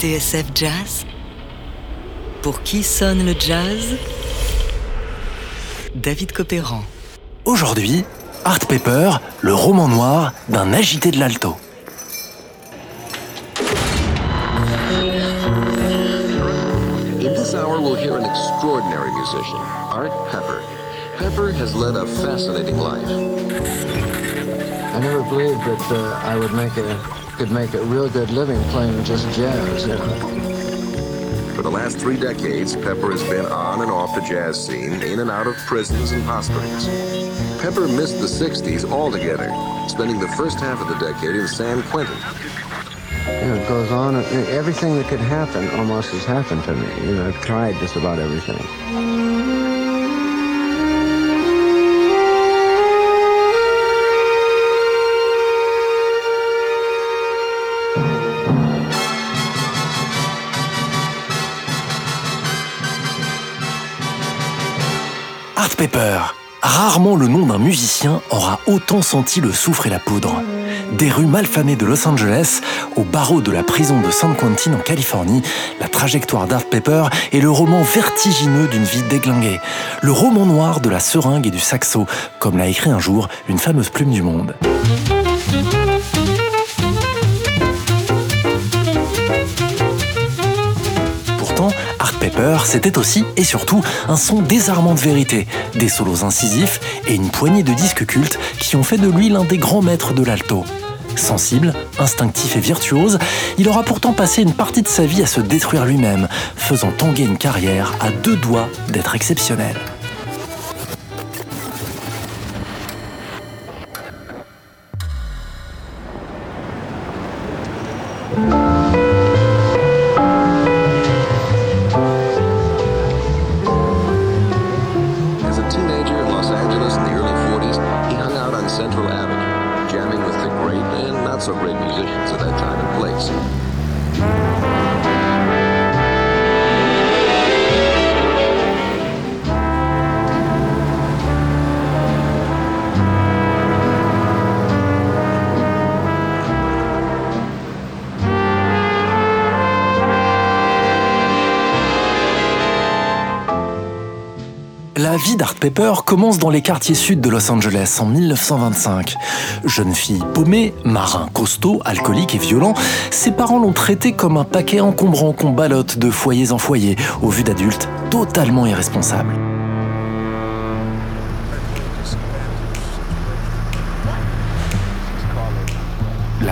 TSF Jazz Pour qui sonne le jazz? David Copéran. Aujourd'hui, Art Paper, le roman noir d'un agité de l'alto. In this hour, we'll hear an extraordinary musician, Art Pepper. Pepper has led a fascinating life. I never believed that uh, I would make a could make a real good living playing just jazz. You know? For the last three decades, Pepper has been on and off the jazz scene, in and out of prisons and hospitals. Pepper missed the 60s altogether, spending the first half of the decade in San Quentin. You know, it goes on. Everything that could happen almost has happened to me. You know, I've tried just about everything. Art Pepper. Rarement le nom d'un musicien aura autant senti le soufre et la poudre. Des rues malfamées de Los Angeles au barreau de la prison de San Quentin en Californie, la trajectoire d'Art Pepper est le roman vertigineux d'une vie déglinguée, le roman noir de la seringue et du saxo, comme l'a écrit un jour une fameuse plume du monde. Pepper, c'était aussi et surtout un son désarmant de vérité, des solos incisifs et une poignée de disques cultes qui ont fait de lui l'un des grands maîtres de l'alto. Sensible, instinctif et virtuose, il aura pourtant passé une partie de sa vie à se détruire lui-même, faisant tanguer une carrière à deux doigts d'être exceptionnelle. Of that La vie d'Art Pepper commence dans les quartiers sud de Los Angeles en 1925. Jeune fille paumée, marin costaud, alcoolique et violent, ses parents l'ont traité comme un paquet encombrant qu'on ballotte de foyers en foyer, au vu d'adultes totalement irresponsables.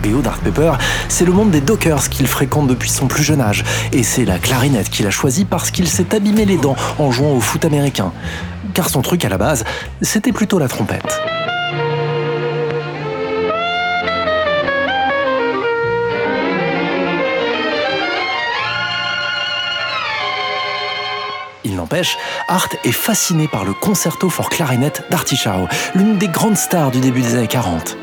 BO d'Art Pepper, c'est le monde des Dockers qu'il fréquente depuis son plus jeune âge. Et c'est la clarinette qu'il a choisie parce qu'il s'est abîmé les dents en jouant au foot américain. Car son truc à la base, c'était plutôt la trompette. Il n'empêche, Art est fasciné par le concerto for clarinette d'Artie Shaw, l'une des grandes stars du début des années 40.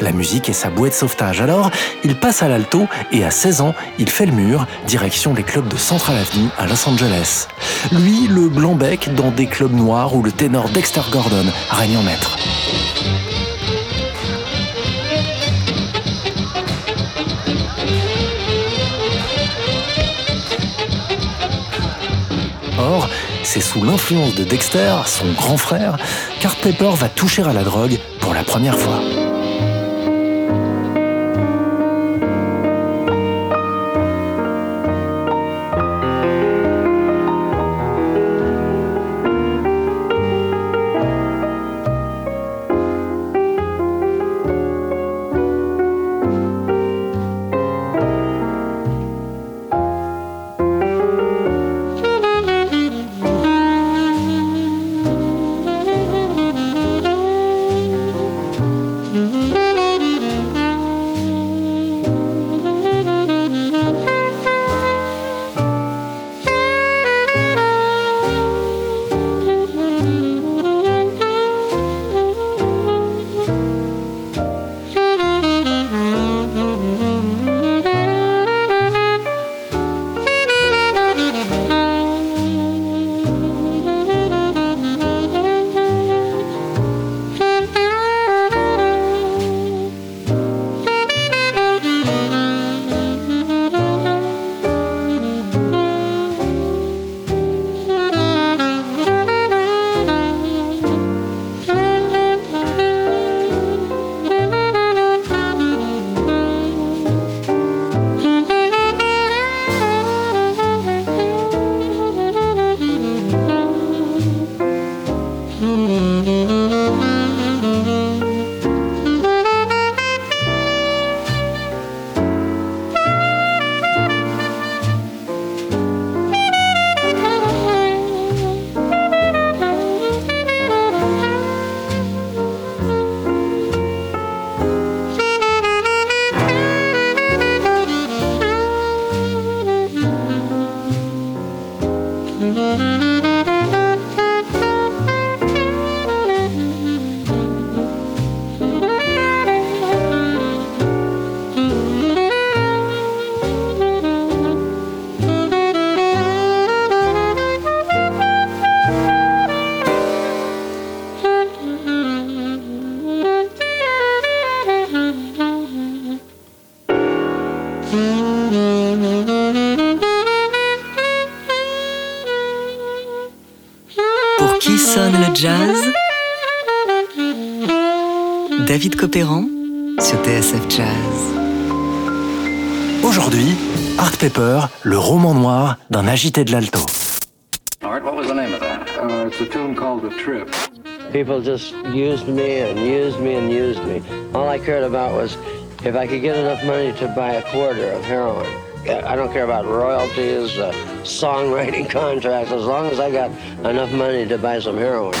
La musique est sa bouée de sauvetage, alors il passe à l'alto et à 16 ans, il fait le mur, direction les clubs de Central Avenue à Los Angeles. Lui, le blanc-bec dans des clubs noirs où le ténor Dexter Gordon règne en maître. Or, c'est sous l'influence de Dexter, son grand frère, qu'Art Pepper va toucher à la drogue pour la première fois. sonne le jazz David Copéran sur TSF Jazz. Aujourd'hui, Art Pepper, le roman noir d'un agité de l'alto. People just used me and used me and used me. All I cared about was if I could get enough money to buy a quarter of heroin. I don't care about royalties. Uh, songwriting contracts, as long as I got enough money to buy some heroin.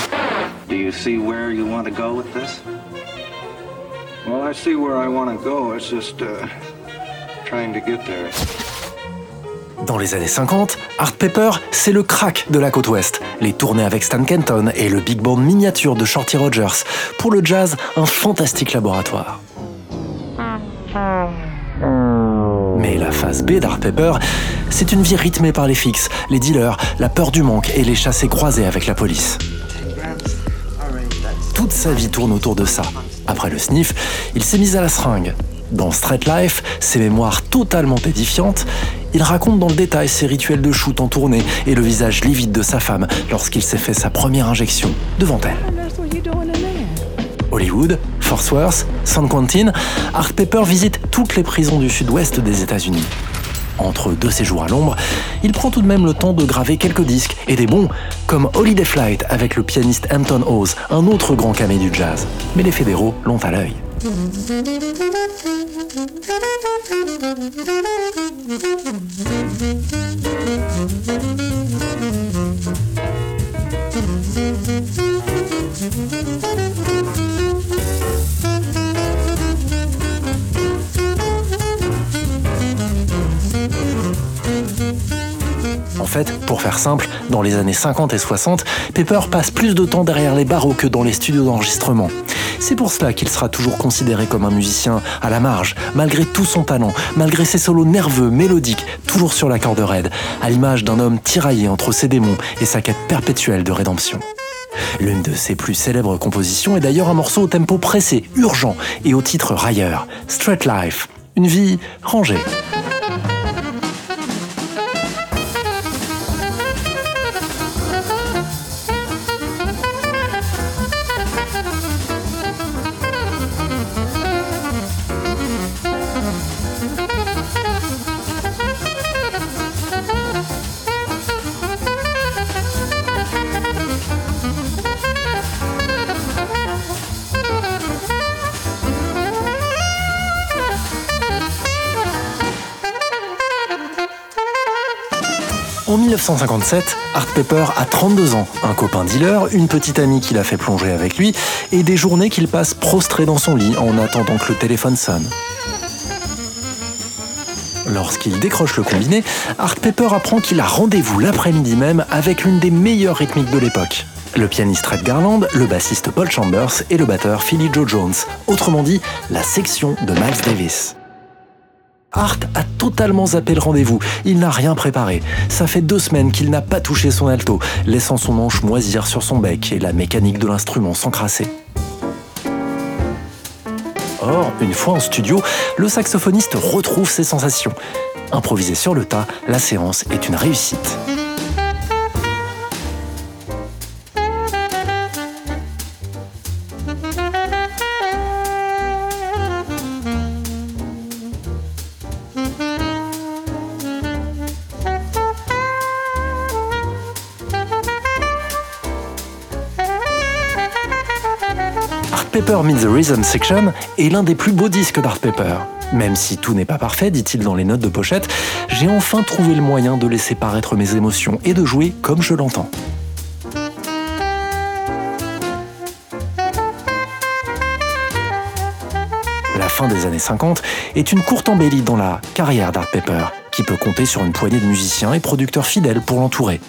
Do you see where you want to go with this? Well, I see where I want to go. It's just uh, trying to get there. Dans les années 50, Art Pepper, c'est le crack de la côte ouest. Les tournées avec Stan Kenton et le big band miniature de Shorty Rogers. Pour le jazz, un fantastique laboratoire. Mais la phase B d'Art Pepper, c'est une vie rythmée par les fixes, les dealers, la peur du manque et les chassés croisés avec la police. Toute sa vie tourne autour de ça. Après le sniff, il s'est mis à la seringue. Dans Straight Life, ses mémoires totalement édifiantes, il raconte dans le détail ses rituels de shoot en tournée et le visage livide de sa femme lorsqu'il s'est fait sa première injection devant elle. Hollywood, Fort Worth, San Quentin, Art Pepper visite toutes les prisons du sud-ouest des États-Unis. Entre deux séjours à l'ombre, il prend tout de même le temps de graver quelques disques, et des bons, comme Holiday Flight avec le pianiste Hampton Hawes, un autre grand camé du jazz. Mais les fédéraux l'ont à l'œil. Pour faire simple, dans les années 50 et 60, Pepper passe plus de temps derrière les barreaux que dans les studios d'enregistrement. C'est pour cela qu'il sera toujours considéré comme un musicien à la marge, malgré tout son talent, malgré ses solos nerveux, mélodiques, toujours sur la corde raide, à l'image d'un homme tiraillé entre ses démons et sa quête perpétuelle de rédemption. L'une de ses plus célèbres compositions est d'ailleurs un morceau au tempo pressé, urgent et au titre railleur, Straight Life, une vie rangée. En 1957, Art Pepper a 32 ans, un copain dealer, une petite amie qui l'a fait plonger avec lui, et des journées qu'il passe prostré dans son lit en attendant que le téléphone sonne. Lorsqu'il décroche le combiné, Art Pepper apprend qu'il a rendez-vous l'après-midi même avec l'une des meilleures rythmiques de l'époque. Le pianiste Red Garland, le bassiste Paul Chambers et le batteur Philly Joe Jones, autrement dit la section de Miles Davis. Art a totalement zappé le rendez-vous. Il n'a rien préparé. Ça fait deux semaines qu'il n'a pas touché son alto, laissant son manche moisir sur son bec et la mécanique de l'instrument s'encrasser. Or, une fois en studio, le saxophoniste retrouve ses sensations. Improvisé sur le tas, la séance est une réussite. Pepper Meets the Rhythm Section est l'un des plus beaux disques d'Art Pepper. Même si tout n'est pas parfait, dit-il dans les notes de pochette, j'ai enfin trouvé le moyen de laisser paraître mes émotions et de jouer comme je l'entends. La fin des années 50 est une courte embellie dans la carrière d'Art Pepper, qui peut compter sur une poignée de musiciens et producteurs fidèles pour l'entourer.